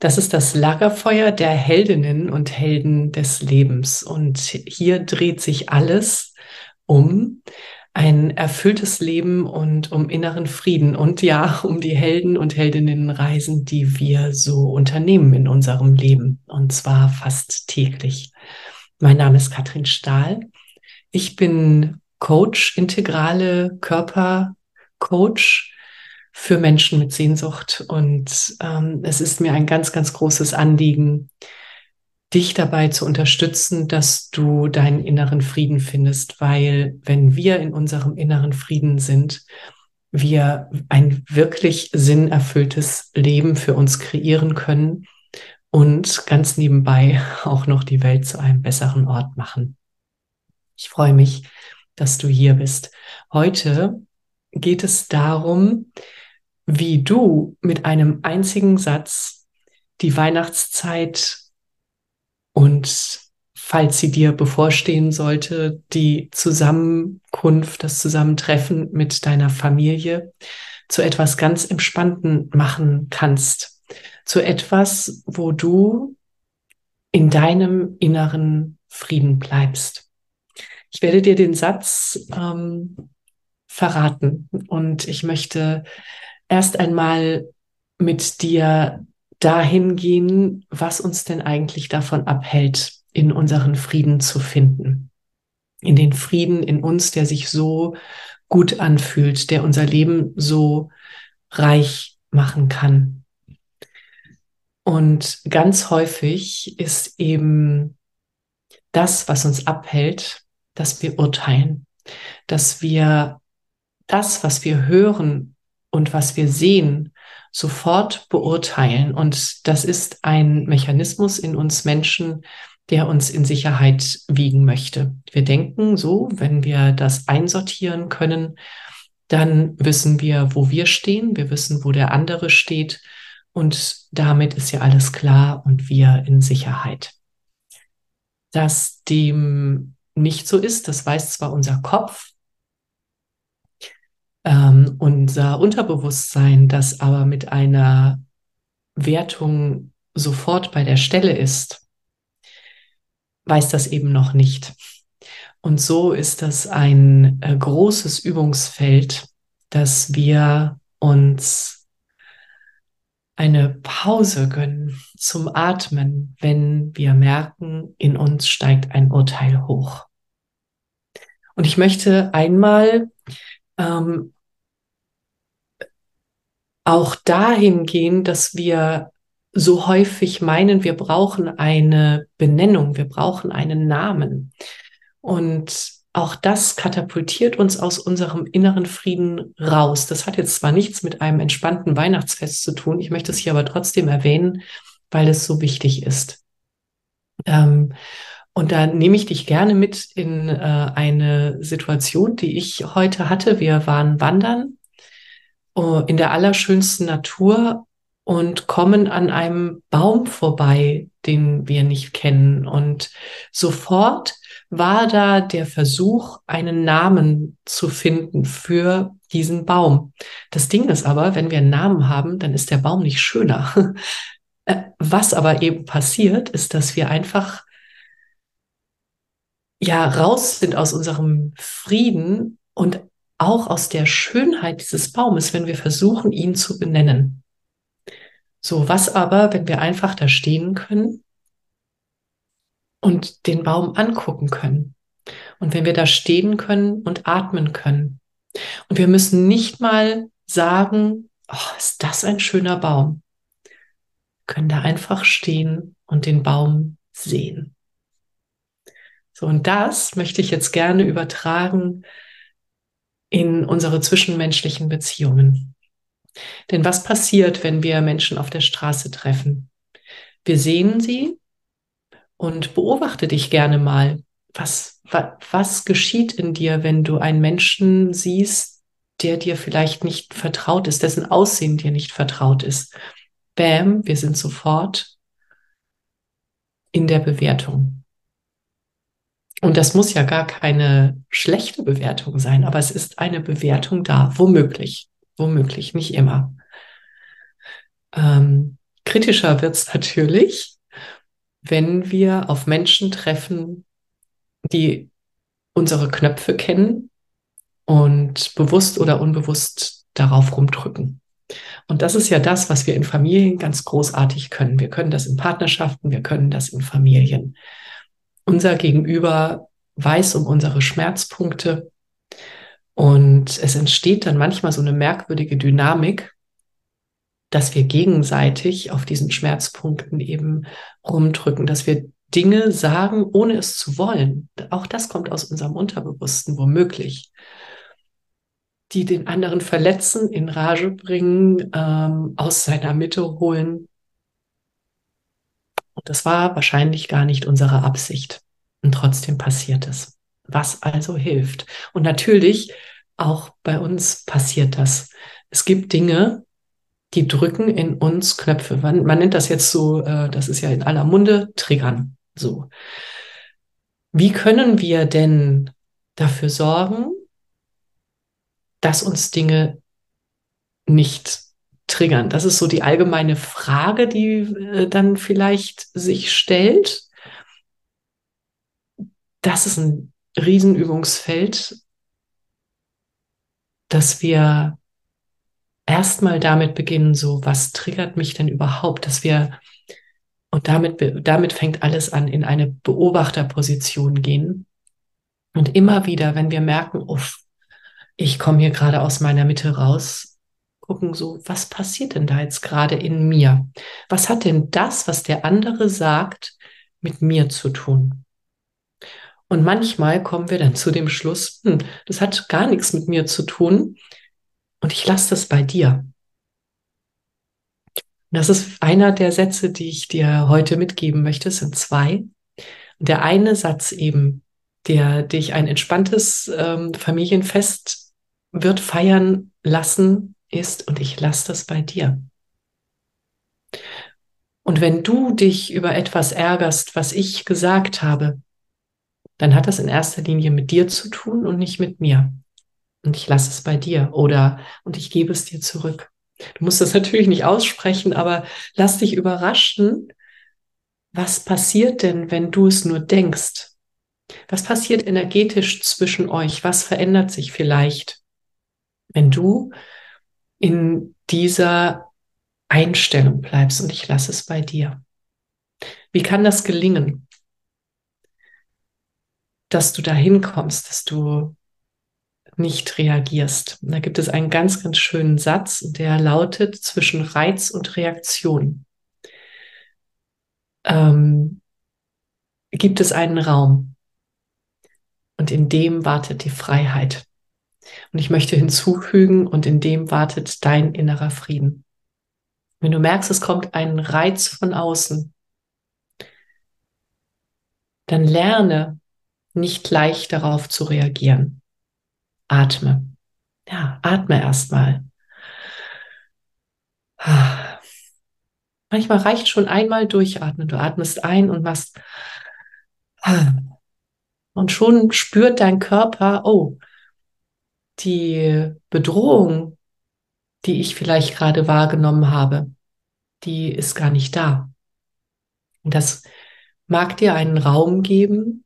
Das ist das Lagerfeuer der Heldinnen und Helden des Lebens. Und hier dreht sich alles um ein erfülltes Leben und um inneren Frieden und ja, um die Helden und Heldinnenreisen, die wir so unternehmen in unserem Leben. Und zwar fast täglich. Mein Name ist Katrin Stahl. Ich bin Coach, integrale Körpercoach für Menschen mit Sehnsucht. Und ähm, es ist mir ein ganz, ganz großes Anliegen, dich dabei zu unterstützen, dass du deinen inneren Frieden findest, weil wenn wir in unserem inneren Frieden sind, wir ein wirklich sinnerfülltes Leben für uns kreieren können und ganz nebenbei auch noch die Welt zu einem besseren Ort machen. Ich freue mich, dass du hier bist. Heute geht es darum, wie du mit einem einzigen Satz die Weihnachtszeit und falls sie dir bevorstehen sollte, die Zusammenkunft, das Zusammentreffen mit deiner Familie zu etwas ganz Entspannten machen kannst. Zu etwas, wo du in deinem inneren Frieden bleibst. Ich werde dir den Satz ähm, verraten und ich möchte erst einmal mit dir dahin gehen, was uns denn eigentlich davon abhält, in unseren Frieden zu finden. In den Frieden in uns, der sich so gut anfühlt, der unser Leben so reich machen kann. Und ganz häufig ist eben das, was uns abhält, dass wir urteilen, dass wir das, was wir hören und was wir sehen, sofort beurteilen. Und das ist ein Mechanismus in uns Menschen, der uns in Sicherheit wiegen möchte. Wir denken so, wenn wir das einsortieren können, dann wissen wir, wo wir stehen, wir wissen, wo der andere steht und damit ist ja alles klar und wir in Sicherheit. Dass dem nicht so ist, das weiß zwar unser Kopf, ähm, unser Unterbewusstsein, das aber mit einer Wertung sofort bei der Stelle ist, weiß das eben noch nicht. Und so ist das ein äh, großes Übungsfeld, dass wir uns eine Pause gönnen zum Atmen, wenn wir merken, in uns steigt ein Urteil hoch. Und ich möchte einmal ähm, auch dahin gehen, dass wir so häufig meinen, wir brauchen eine Benennung, wir brauchen einen Namen. Und auch das katapultiert uns aus unserem inneren Frieden raus. Das hat jetzt zwar nichts mit einem entspannten Weihnachtsfest zu tun, ich möchte es hier aber trotzdem erwähnen, weil es so wichtig ist. Ähm, und da nehme ich dich gerne mit in äh, eine Situation, die ich heute hatte. Wir waren wandern in der allerschönsten Natur und kommen an einem Baum vorbei, den wir nicht kennen. Und sofort war da der Versuch, einen Namen zu finden für diesen Baum. Das Ding ist aber, wenn wir einen Namen haben, dann ist der Baum nicht schöner. Äh, was aber eben passiert, ist, dass wir einfach ja raus sind aus unserem Frieden und auch aus der Schönheit dieses Baumes, wenn wir versuchen, ihn zu benennen. So, was aber, wenn wir einfach da stehen können und den Baum angucken können? Und wenn wir da stehen können und atmen können. Und wir müssen nicht mal sagen, oh, ist das ein schöner Baum. Wir können da einfach stehen und den Baum sehen. So, und das möchte ich jetzt gerne übertragen in unsere zwischenmenschlichen Beziehungen. Denn was passiert, wenn wir Menschen auf der Straße treffen? Wir sehen sie und beobachte dich gerne mal. Was, was, was geschieht in dir, wenn du einen Menschen siehst, der dir vielleicht nicht vertraut ist, dessen Aussehen dir nicht vertraut ist? Bam, wir sind sofort in der Bewertung. Und das muss ja gar keine schlechte Bewertung sein, aber es ist eine Bewertung da, womöglich, womöglich, nicht immer. Ähm, kritischer wird es natürlich, wenn wir auf Menschen treffen, die unsere Knöpfe kennen und bewusst oder unbewusst darauf rumdrücken. Und das ist ja das, was wir in Familien ganz großartig können. Wir können das in Partnerschaften, wir können das in Familien. Unser Gegenüber weiß um unsere Schmerzpunkte und es entsteht dann manchmal so eine merkwürdige Dynamik, dass wir gegenseitig auf diesen Schmerzpunkten eben rumdrücken, dass wir Dinge sagen, ohne es zu wollen. Auch das kommt aus unserem Unterbewussten womöglich. Die den anderen verletzen, in Rage bringen, ähm, aus seiner Mitte holen. Das war wahrscheinlich gar nicht unsere Absicht. Und trotzdem passiert es. Was also hilft? Und natürlich, auch bei uns passiert das. Es gibt Dinge, die drücken in uns Knöpfe. Man, man nennt das jetzt so, äh, das ist ja in aller Munde, Triggern. So. Wie können wir denn dafür sorgen, dass uns Dinge nicht triggern? Das ist so die allgemeine Frage, die äh, dann vielleicht sich stellt. Das ist ein Riesenübungsfeld, dass wir erstmal damit beginnen, so, was triggert mich denn überhaupt, dass wir, und damit, damit fängt alles an, in eine Beobachterposition gehen. Und immer wieder, wenn wir merken, uff, ich komme hier gerade aus meiner Mitte raus, gucken so, was passiert denn da jetzt gerade in mir? Was hat denn das, was der andere sagt, mit mir zu tun? Und manchmal kommen wir dann zu dem Schluss, hm, das hat gar nichts mit mir zu tun, und ich lasse das bei dir. Das ist einer der Sätze, die ich dir heute mitgeben möchte. Es sind zwei. Der eine Satz eben, der dich ein entspanntes ähm, Familienfest wird feiern lassen, ist, und ich lasse das bei dir. Und wenn du dich über etwas ärgerst, was ich gesagt habe, dann hat das in erster Linie mit dir zu tun und nicht mit mir und ich lasse es bei dir oder und ich gebe es dir zurück. Du musst das natürlich nicht aussprechen, aber lass dich überraschen, was passiert denn, wenn du es nur denkst? Was passiert energetisch zwischen euch? Was verändert sich vielleicht, wenn du in dieser Einstellung bleibst und ich lasse es bei dir? Wie kann das gelingen? Dass du dahin kommst, dass du nicht reagierst. da gibt es einen ganz, ganz schönen Satz, der lautet zwischen Reiz und Reaktion. Ähm, gibt es einen Raum und in dem wartet die Freiheit. Und ich möchte hinzufügen, und in dem wartet dein innerer Frieden. Wenn du merkst, es kommt ein Reiz von außen, dann lerne nicht leicht darauf zu reagieren atme. Ja, atme erstmal. Manchmal reicht schon einmal durchatmen. Du atmest ein und machst. Und schon spürt dein Körper, oh, die Bedrohung, die ich vielleicht gerade wahrgenommen habe, die ist gar nicht da. Und das mag dir einen Raum geben,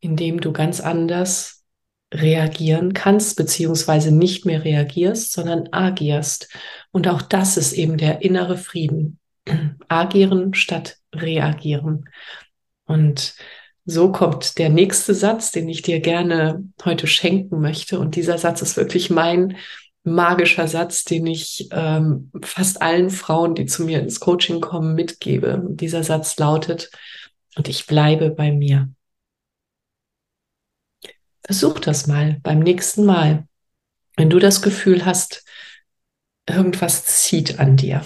in dem du ganz anders reagieren kannst, beziehungsweise nicht mehr reagierst, sondern agierst. Und auch das ist eben der innere Frieden. Agieren statt reagieren. Und so kommt der nächste Satz, den ich dir gerne heute schenken möchte. Und dieser Satz ist wirklich mein magischer Satz, den ich ähm, fast allen Frauen, die zu mir ins Coaching kommen, mitgebe. dieser Satz lautet, und ich bleibe bei mir. Versuch das mal beim nächsten Mal. Wenn du das Gefühl hast, irgendwas zieht an dir.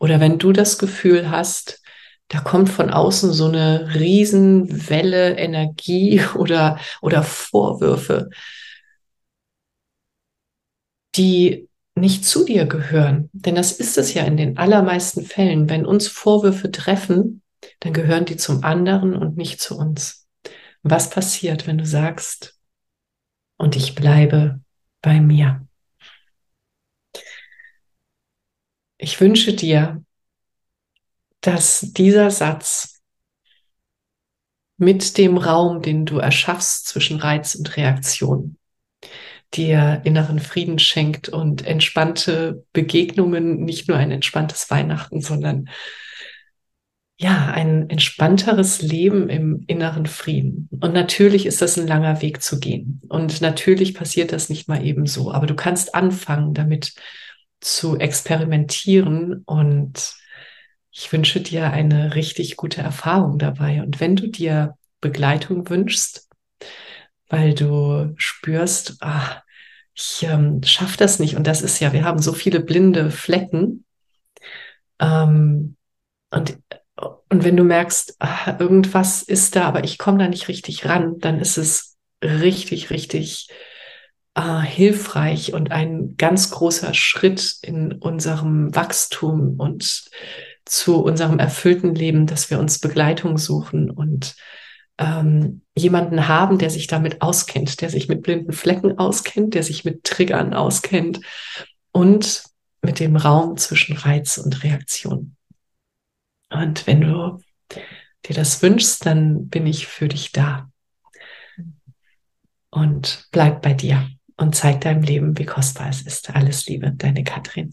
Oder wenn du das Gefühl hast, da kommt von außen so eine Riesenwelle Energie oder, oder Vorwürfe, die nicht zu dir gehören. Denn das ist es ja in den allermeisten Fällen. Wenn uns Vorwürfe treffen, dann gehören die zum anderen und nicht zu uns. Was passiert, wenn du sagst, und ich bleibe bei mir? Ich wünsche dir, dass dieser Satz mit dem Raum, den du erschaffst zwischen Reiz und Reaktion, dir inneren Frieden schenkt und entspannte Begegnungen, nicht nur ein entspanntes Weihnachten, sondern ja, ein entspannteres Leben im inneren Frieden. Und natürlich ist das ein langer Weg zu gehen. Und natürlich passiert das nicht mal eben so. Aber du kannst anfangen, damit zu experimentieren. Und ich wünsche dir eine richtig gute Erfahrung dabei. Und wenn du dir Begleitung wünschst, weil du spürst, ah, ich ähm, schaffe das nicht. Und das ist ja, wir haben so viele blinde Flecken. Ähm, und, und wenn du merkst, ach, irgendwas ist da, aber ich komme da nicht richtig ran, dann ist es richtig, richtig äh, hilfreich und ein ganz großer Schritt in unserem Wachstum und zu unserem erfüllten Leben, dass wir uns Begleitung suchen und ähm, jemanden haben, der sich damit auskennt, der sich mit blinden Flecken auskennt, der sich mit Triggern auskennt und mit dem Raum zwischen Reiz und Reaktion. Und wenn du dir das wünschst, dann bin ich für dich da. Und bleib bei dir und zeig deinem Leben, wie kostbar es ist. Alles Liebe, deine Katrin.